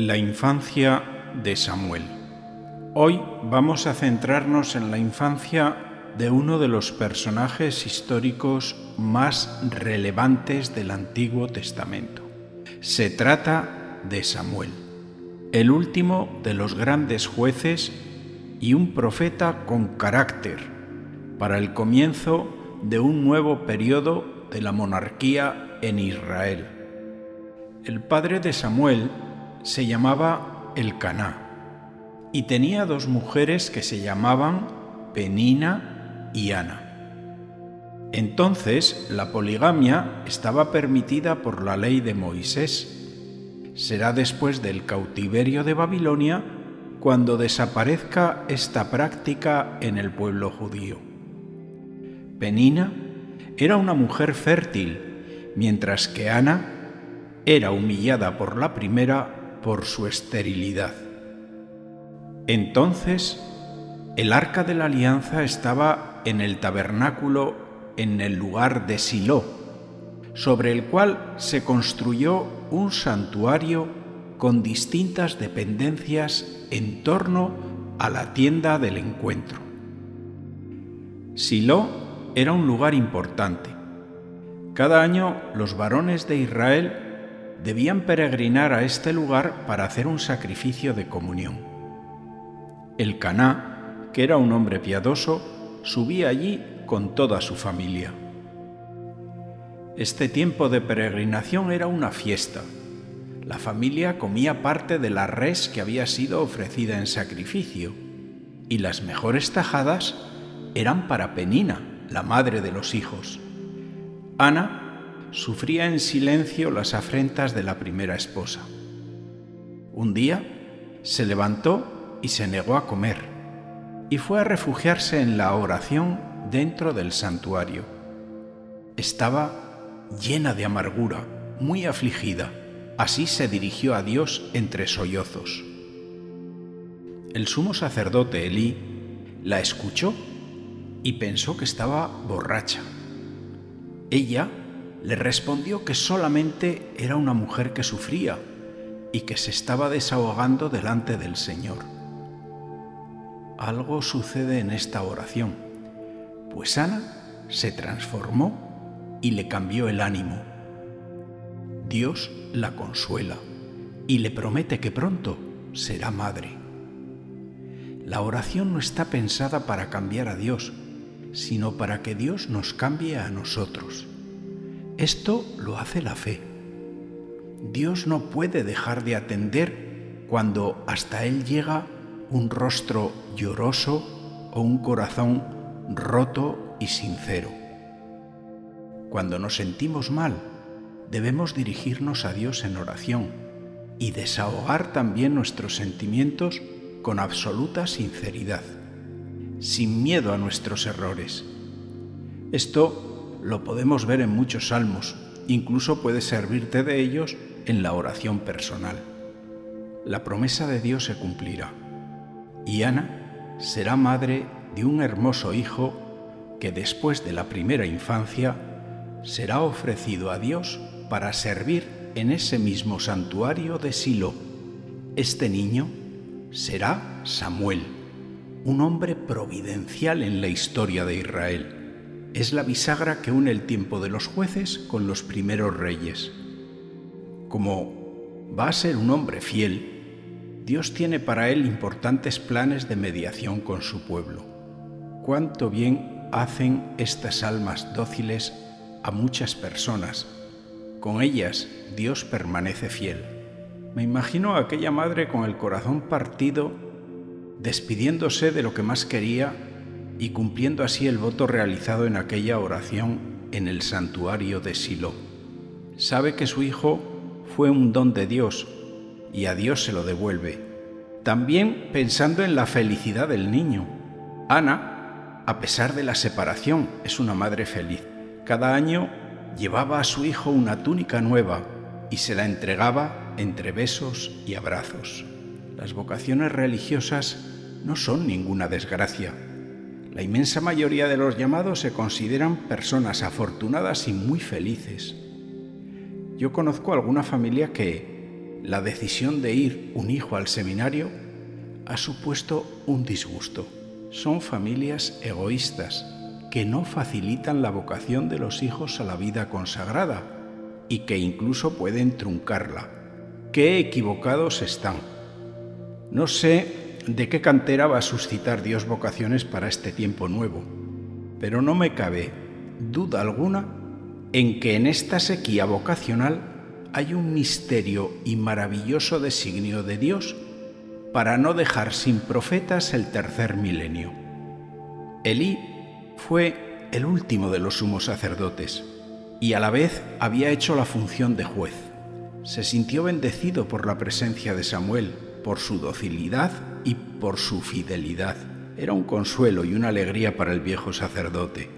La infancia de Samuel. Hoy vamos a centrarnos en la infancia de uno de los personajes históricos más relevantes del Antiguo Testamento. Se trata de Samuel, el último de los grandes jueces y un profeta con carácter para el comienzo de un nuevo periodo de la monarquía en Israel. El padre de Samuel se llamaba Elcaná y tenía dos mujeres que se llamaban Penina y Ana. Entonces la poligamia estaba permitida por la ley de Moisés. Será después del cautiverio de Babilonia cuando desaparezca esta práctica en el pueblo judío. Penina era una mujer fértil, mientras que Ana era humillada por la primera por su esterilidad. Entonces, el arca de la alianza estaba en el tabernáculo en el lugar de Silo, sobre el cual se construyó un santuario con distintas dependencias en torno a la tienda del encuentro. Silo era un lugar importante. Cada año los varones de Israel debían peregrinar a este lugar para hacer un sacrificio de comunión. El Caná, que era un hombre piadoso, subía allí con toda su familia. Este tiempo de peregrinación era una fiesta. La familia comía parte de la res que había sido ofrecida en sacrificio, y las mejores tajadas eran para Penina, la madre de los hijos. Ana sufría en silencio las afrentas de la primera esposa. Un día se levantó y se negó a comer, y fue a refugiarse en la oración dentro del santuario. Estaba llena de amargura, muy afligida. Así se dirigió a Dios entre sollozos. El sumo sacerdote Elí la escuchó y pensó que estaba borracha. Ella le respondió que solamente era una mujer que sufría y que se estaba desahogando delante del Señor. Algo sucede en esta oración, pues Ana se transformó y le cambió el ánimo. Dios la consuela y le promete que pronto será madre. La oración no está pensada para cambiar a Dios, sino para que Dios nos cambie a nosotros. Esto lo hace la fe. Dios no puede dejar de atender cuando hasta Él llega un rostro lloroso o un corazón roto y sincero. Cuando nos sentimos mal, debemos dirigirnos a Dios en oración y desahogar también nuestros sentimientos con absoluta sinceridad, sin miedo a nuestros errores. Esto lo podemos ver en muchos salmos, incluso puede servirte de ellos en la oración personal. La promesa de Dios se cumplirá y Ana será madre de un hermoso hijo que después de la primera infancia será ofrecido a Dios para servir en ese mismo santuario de Silo. Este niño será Samuel, un hombre providencial en la historia de Israel es la bisagra que une el tiempo de los jueces con los primeros reyes. Como va a ser un hombre fiel, Dios tiene para él importantes planes de mediación con su pueblo. Cuánto bien hacen estas almas dóciles a muchas personas. Con ellas Dios permanece fiel. Me imagino a aquella madre con el corazón partido, despidiéndose de lo que más quería y cumpliendo así el voto realizado en aquella oración en el santuario de Silo. Sabe que su hijo fue un don de Dios y a Dios se lo devuelve. También pensando en la felicidad del niño. Ana, a pesar de la separación, es una madre feliz. Cada año llevaba a su hijo una túnica nueva y se la entregaba entre besos y abrazos. Las vocaciones religiosas no son ninguna desgracia, la inmensa mayoría de los llamados se consideran personas afortunadas y muy felices. Yo conozco alguna familia que la decisión de ir un hijo al seminario ha supuesto un disgusto. Son familias egoístas que no facilitan la vocación de los hijos a la vida consagrada y que incluso pueden truncarla. Qué equivocados están. No sé de qué cantera va a suscitar Dios vocaciones para este tiempo nuevo, pero no me cabe duda alguna en que en esta sequía vocacional hay un misterio y maravilloso designio de Dios para no dejar sin profetas el tercer milenio. Elí fue el último de los sumos sacerdotes y a la vez había hecho la función de juez. Se sintió bendecido por la presencia de Samuel, por su docilidad y por su fidelidad. Era un consuelo y una alegría para el viejo sacerdote.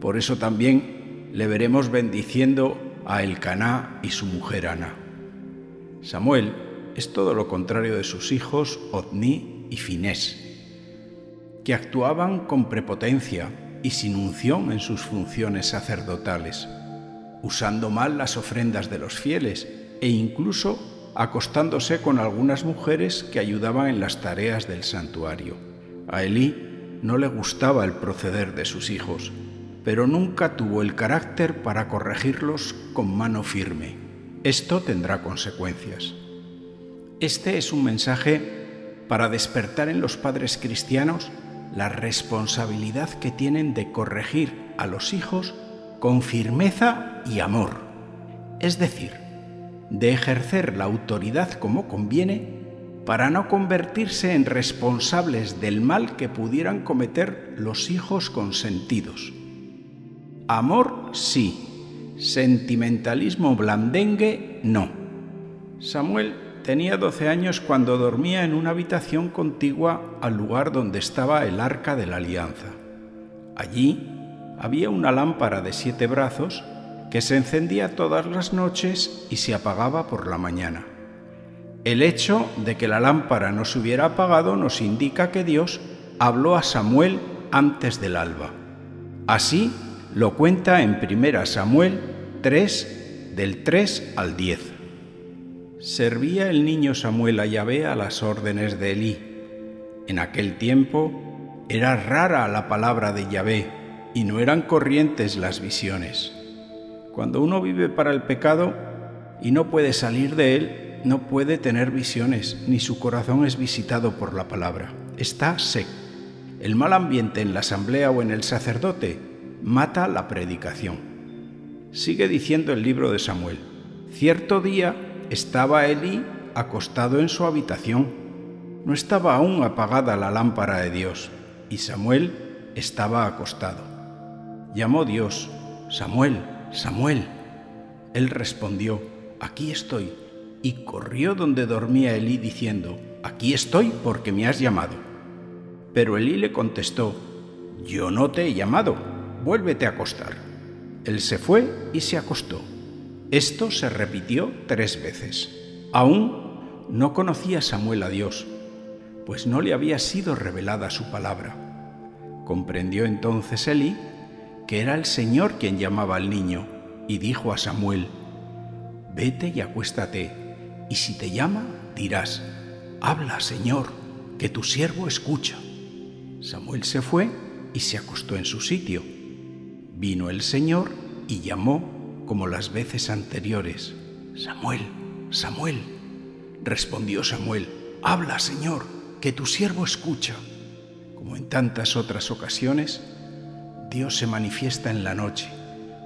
Por eso también le veremos bendiciendo a Elcaná y su mujer Ana. Samuel es todo lo contrario de sus hijos Otni y Finés, que actuaban con prepotencia y sin unción en sus funciones sacerdotales, usando mal las ofrendas de los fieles e incluso acostándose con algunas mujeres que ayudaban en las tareas del santuario. A Elí no le gustaba el proceder de sus hijos, pero nunca tuvo el carácter para corregirlos con mano firme. Esto tendrá consecuencias. Este es un mensaje para despertar en los padres cristianos la responsabilidad que tienen de corregir a los hijos con firmeza y amor, es decir, de ejercer la autoridad como conviene para no convertirse en responsables del mal que pudieran cometer los hijos consentidos. Amor sí, sentimentalismo blandengue no. Samuel tenía 12 años cuando dormía en una habitación contigua al lugar donde estaba el arca de la alianza. Allí había una lámpara de siete brazos que se encendía todas las noches y se apagaba por la mañana. El hecho de que la lámpara no se hubiera apagado nos indica que Dios habló a Samuel antes del alba. Así lo cuenta en 1 Samuel 3, del 3 al 10. Servía el niño Samuel a Yahvé a las órdenes de Elí. En aquel tiempo era rara la palabra de Yahvé y no eran corrientes las visiones. Cuando uno vive para el pecado y no puede salir de él, no puede tener visiones, ni su corazón es visitado por la palabra. Está seco. El mal ambiente en la asamblea o en el sacerdote mata la predicación. Sigue diciendo el libro de Samuel. Cierto día estaba Elí acostado en su habitación. No estaba aún apagada la lámpara de Dios y Samuel estaba acostado. Llamó Dios, Samuel, Samuel. Él respondió, aquí estoy, y corrió donde dormía Elí diciendo, aquí estoy porque me has llamado. Pero Elí le contestó, yo no te he llamado, vuélvete a acostar. Él se fue y se acostó. Esto se repitió tres veces. Aún no conocía Samuel a Dios, pues no le había sido revelada su palabra. Comprendió entonces Elí que era el Señor quien llamaba al niño, y dijo a Samuel, Vete y acuéstate, y si te llama, dirás, Habla, Señor, que tu siervo escucha. Samuel se fue y se acostó en su sitio. Vino el Señor y llamó como las veces anteriores. Samuel, Samuel. Respondió Samuel, habla, Señor, que tu siervo escucha. Como en tantas otras ocasiones, Dios se manifiesta en la noche,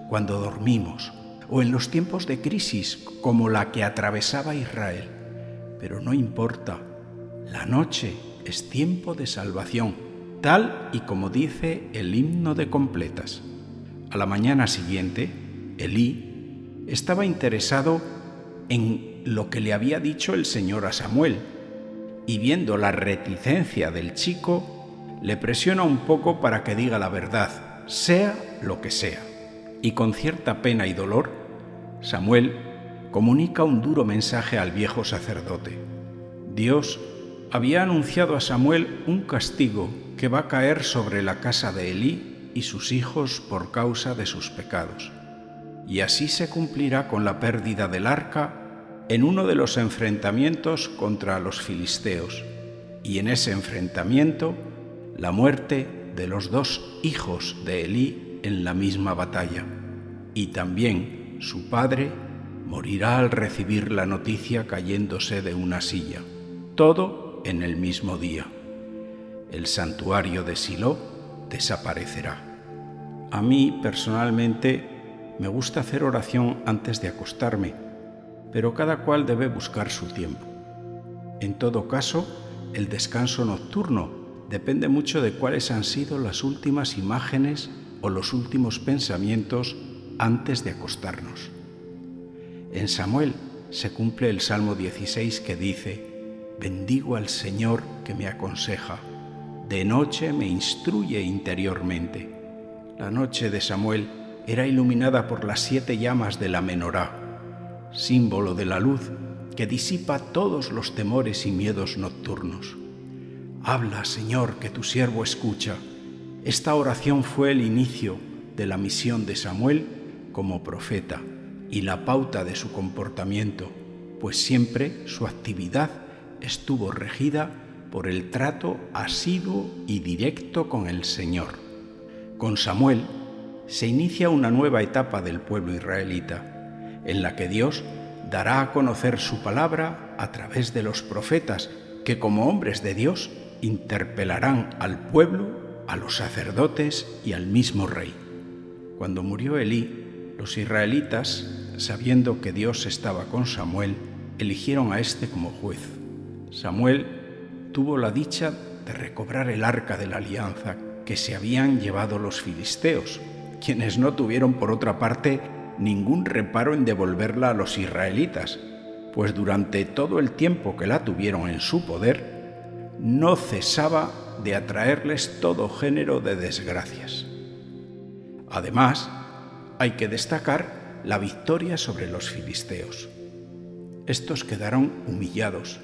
cuando dormimos, o en los tiempos de crisis como la que atravesaba Israel. Pero no importa, la noche es tiempo de salvación, tal y como dice el himno de completas. A la mañana siguiente, Elí estaba interesado en lo que le había dicho el Señor a Samuel y viendo la reticencia del chico, le presiona un poco para que diga la verdad, sea lo que sea. Y con cierta pena y dolor, Samuel comunica un duro mensaje al viejo sacerdote. Dios había anunciado a Samuel un castigo que va a caer sobre la casa de Elí y sus hijos por causa de sus pecados y así se cumplirá con la pérdida del arca en uno de los enfrentamientos contra los filisteos, y en ese enfrentamiento la muerte de los dos hijos de Elí en la misma batalla, y también su padre morirá al recibir la noticia cayéndose de una silla, todo en el mismo día. El santuario de Silo desaparecerá. A mí personalmente me gusta hacer oración antes de acostarme, pero cada cual debe buscar su tiempo. En todo caso, el descanso nocturno depende mucho de cuáles han sido las últimas imágenes o los últimos pensamientos antes de acostarnos. En Samuel se cumple el Salmo 16 que dice, Bendigo al Señor que me aconseja, de noche me instruye interiormente. La noche de Samuel era iluminada por las siete llamas de la menorá, símbolo de la luz que disipa todos los temores y miedos nocturnos. Habla, Señor, que tu siervo escucha. Esta oración fue el inicio de la misión de Samuel como profeta y la pauta de su comportamiento, pues siempre su actividad estuvo regida por el trato asiduo y directo con el Señor. Con Samuel se inicia una nueva etapa del pueblo israelita, en la que Dios dará a conocer su palabra a través de los profetas que como hombres de Dios interpelarán al pueblo, a los sacerdotes y al mismo rey. Cuando murió Elí, los israelitas, sabiendo que Dios estaba con Samuel, eligieron a éste como juez. Samuel tuvo la dicha de recobrar el arca de la alianza que se habían llevado los filisteos, quienes no tuvieron por otra parte ningún reparo en devolverla a los israelitas, pues durante todo el tiempo que la tuvieron en su poder, no cesaba de atraerles todo género de desgracias. Además, hay que destacar la victoria sobre los filisteos. Estos quedaron humillados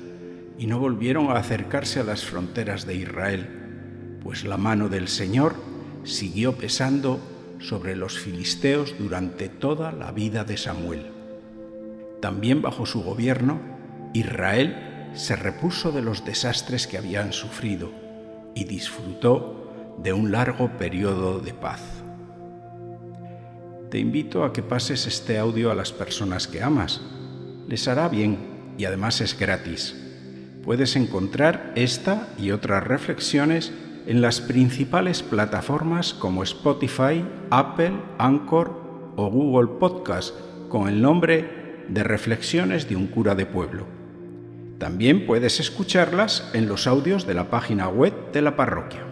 y no volvieron a acercarse a las fronteras de Israel, pues la mano del Señor siguió pesando sobre los filisteos durante toda la vida de Samuel. También bajo su gobierno, Israel se repuso de los desastres que habían sufrido y disfrutó de un largo periodo de paz. Te invito a que pases este audio a las personas que amas. Les hará bien y además es gratis. Puedes encontrar esta y otras reflexiones en las principales plataformas como Spotify, Apple, Anchor o Google Podcast con el nombre de Reflexiones de un cura de pueblo. También puedes escucharlas en los audios de la página web de la parroquia.